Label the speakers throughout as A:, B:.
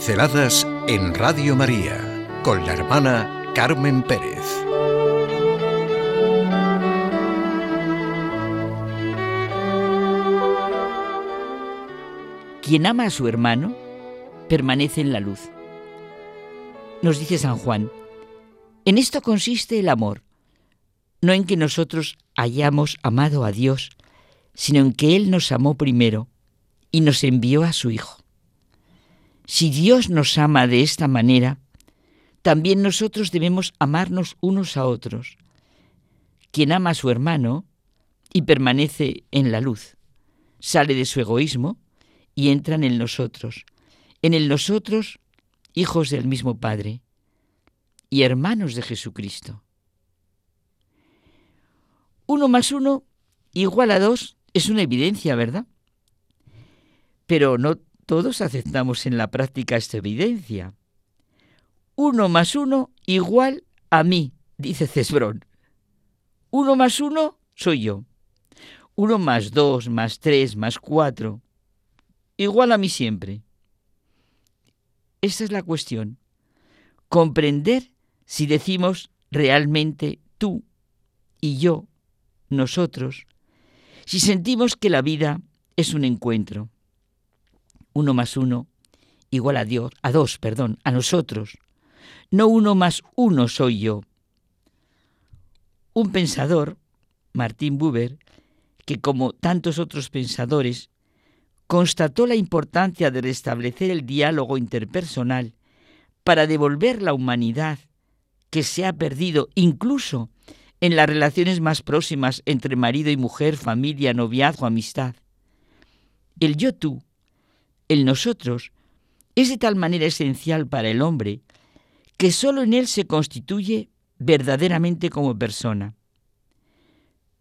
A: Pinceladas en Radio María con la hermana Carmen Pérez.
B: Quien ama a su hermano permanece en la luz. Nos dice San Juan, en esto consiste el amor, no en que nosotros hayamos amado a Dios, sino en que Él nos amó primero y nos envió a su Hijo. Si Dios nos ama de esta manera, también nosotros debemos amarnos unos a otros. Quien ama a su hermano y permanece en la luz, sale de su egoísmo y entra en nosotros. En el nosotros, hijos del mismo Padre y hermanos de Jesucristo. Uno más uno igual a dos es una evidencia, ¿verdad? Pero no todos aceptamos en la práctica esta evidencia. Uno más uno igual a mí, dice Cesbrón. Uno más uno soy yo. Uno más dos, más tres, más cuatro. Igual a mí siempre. Esta es la cuestión. Comprender si decimos realmente tú y yo, nosotros, si sentimos que la vida es un encuentro uno más uno igual a Dios, a dos, perdón, a nosotros. No uno más uno soy yo. Un pensador, Martín Buber, que como tantos otros pensadores, constató la importancia de restablecer el diálogo interpersonal para devolver la humanidad que se ha perdido incluso en las relaciones más próximas entre marido y mujer, familia, noviazgo, amistad. El yo-tú el nosotros es de tal manera esencial para el hombre que sólo en él se constituye verdaderamente como persona.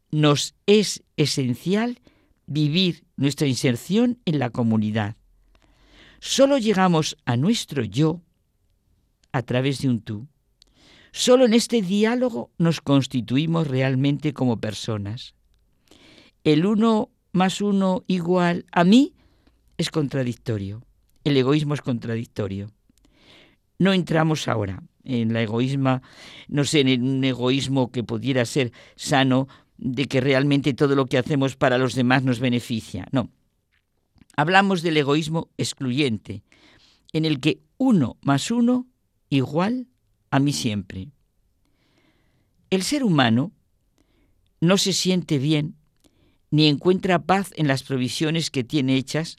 B: Nos es esencial vivir nuestra inserción en la comunidad. Solo llegamos a nuestro yo a través de un tú. Solo en este diálogo nos constituimos realmente como personas. El uno más uno igual a mí es contradictorio. El egoísmo es contradictorio. No entramos ahora en la egoísma, no sé, en un egoísmo que pudiera ser sano, de que realmente todo lo que hacemos para los demás nos beneficia. No. Hablamos del egoísmo excluyente, en el que uno más uno igual a mí siempre. El ser humano no se siente bien ni encuentra paz en las provisiones que tiene hechas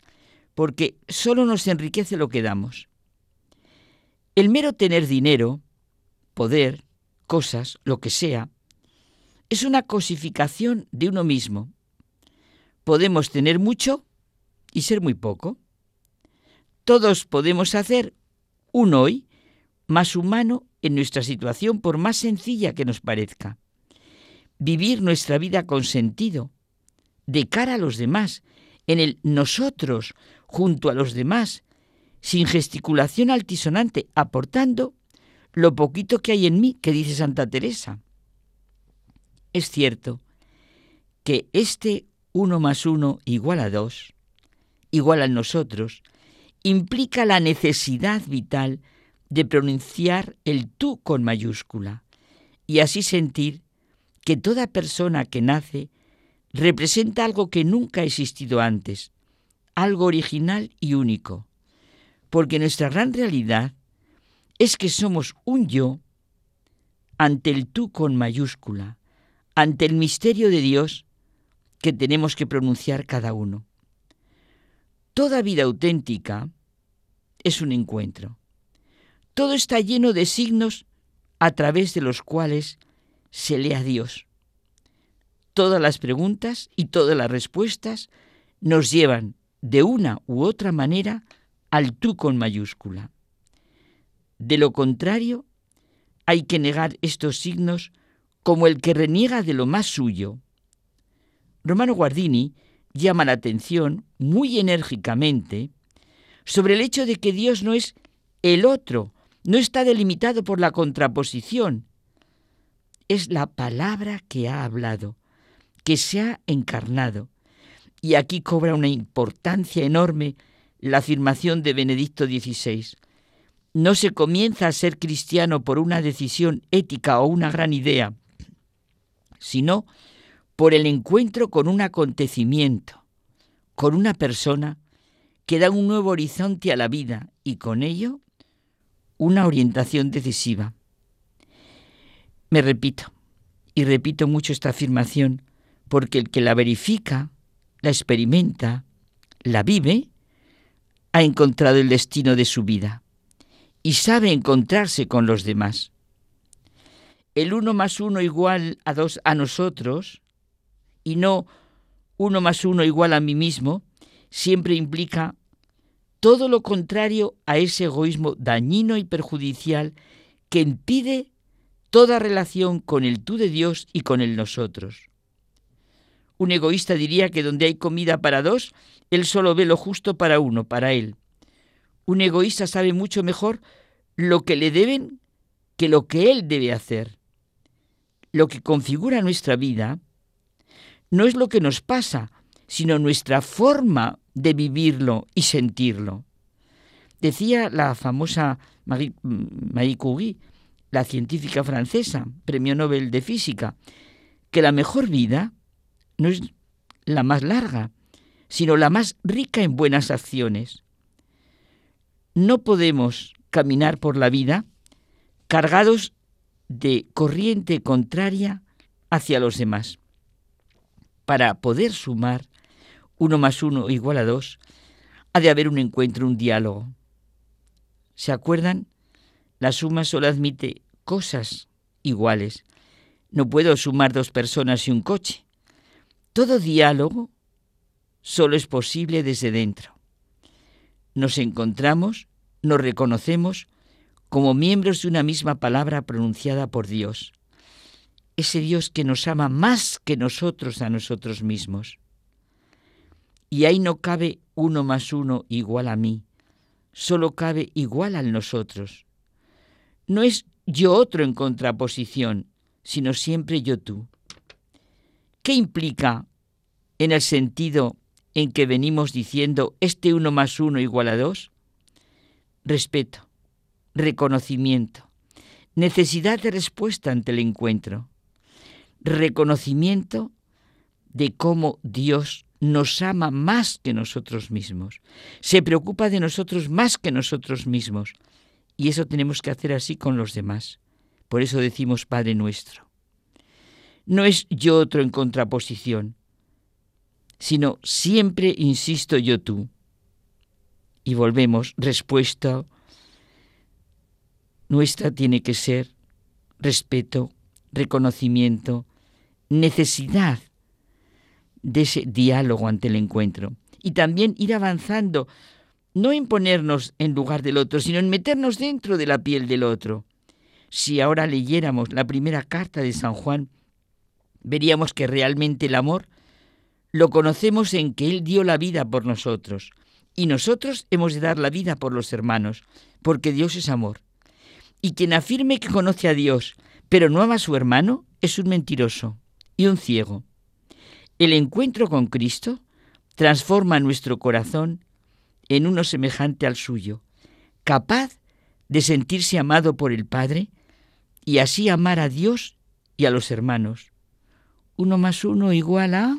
B: porque solo nos enriquece lo que damos. El mero tener dinero, poder, cosas, lo que sea, es una cosificación de uno mismo. Podemos tener mucho y ser muy poco. Todos podemos hacer un hoy más humano en nuestra situación, por más sencilla que nos parezca. Vivir nuestra vida con sentido, de cara a los demás, en el nosotros junto a los demás, sin gesticulación altisonante, aportando lo poquito que hay en mí, que dice Santa Teresa. Es cierto que este uno más uno igual a dos, igual a nosotros, implica la necesidad vital de pronunciar el tú con mayúscula y así sentir que toda persona que nace representa algo que nunca ha existido antes, algo original y único, porque nuestra gran realidad es que somos un yo ante el tú con mayúscula, ante el misterio de Dios que tenemos que pronunciar cada uno. Toda vida auténtica es un encuentro. Todo está lleno de signos a través de los cuales se lee a Dios todas las preguntas y todas las respuestas nos llevan de una u otra manera al tú con mayúscula. De lo contrario, hay que negar estos signos como el que reniega de lo más suyo. Romano Guardini llama la atención muy enérgicamente sobre el hecho de que Dios no es el otro, no está delimitado por la contraposición. Es la palabra que ha hablado, que se ha encarnado. Y aquí cobra una importancia enorme la afirmación de Benedicto XVI. no se comienza a ser cristiano por una decisión ética o una gran idea, sino por el encuentro con un acontecimiento, con una persona que da un nuevo horizonte a la vida y con ello una orientación decisiva. Me repito, y repito mucho esta afirmación, porque el que la verifica, la experimenta, la vive, ha encontrado el destino de su vida y sabe encontrarse con los demás. El uno más uno igual a dos a nosotros y no uno más uno igual a mí mismo, siempre implica todo lo contrario a ese egoísmo dañino y perjudicial que impide toda relación con el tú de Dios y con el nosotros. Un egoísta diría que donde hay comida para dos, él solo ve lo justo para uno, para él. Un egoísta sabe mucho mejor lo que le deben que lo que él debe hacer. Lo que configura nuestra vida no es lo que nos pasa, sino nuestra forma de vivirlo y sentirlo. Decía la famosa Marie, Marie Curie, la científica francesa, premio Nobel de Física, que la mejor vida no es la más larga, sino la más rica en buenas acciones. No podemos caminar por la vida cargados de corriente contraria hacia los demás. Para poder sumar uno más uno igual a dos, ha de haber un encuentro, un diálogo. ¿Se acuerdan? La suma solo admite cosas iguales. No puedo sumar dos personas y un coche. Todo diálogo solo es posible desde dentro. Nos encontramos, nos reconocemos como miembros de una misma palabra pronunciada por Dios. Ese Dios que nos ama más que nosotros a nosotros mismos. Y ahí no cabe uno más uno igual a mí, solo cabe igual al nosotros. No es yo otro en contraposición, sino siempre yo tú. ¿Qué implica en el sentido en que venimos diciendo este uno más uno igual a dos? Respeto, reconocimiento, necesidad de respuesta ante el encuentro, reconocimiento de cómo Dios nos ama más que nosotros mismos, se preocupa de nosotros más que nosotros mismos. Y eso tenemos que hacer así con los demás. Por eso decimos Padre nuestro. No es yo otro en contraposición, sino siempre insisto yo tú. Y volvemos, respuesta nuestra tiene que ser respeto, reconocimiento, necesidad de ese diálogo ante el encuentro. Y también ir avanzando, no en ponernos en lugar del otro, sino en meternos dentro de la piel del otro. Si ahora leyéramos la primera carta de San Juan, veríamos que realmente el amor lo conocemos en que Él dio la vida por nosotros. Y nosotros hemos de dar la vida por los hermanos, porque Dios es amor. Y quien afirme que conoce a Dios, pero no ama a su hermano, es un mentiroso y un ciego. El encuentro con Cristo transforma nuestro corazón en uno semejante al suyo, capaz de sentirse amado por el Padre y así amar a Dios y a los hermanos. Uno más uno igual a...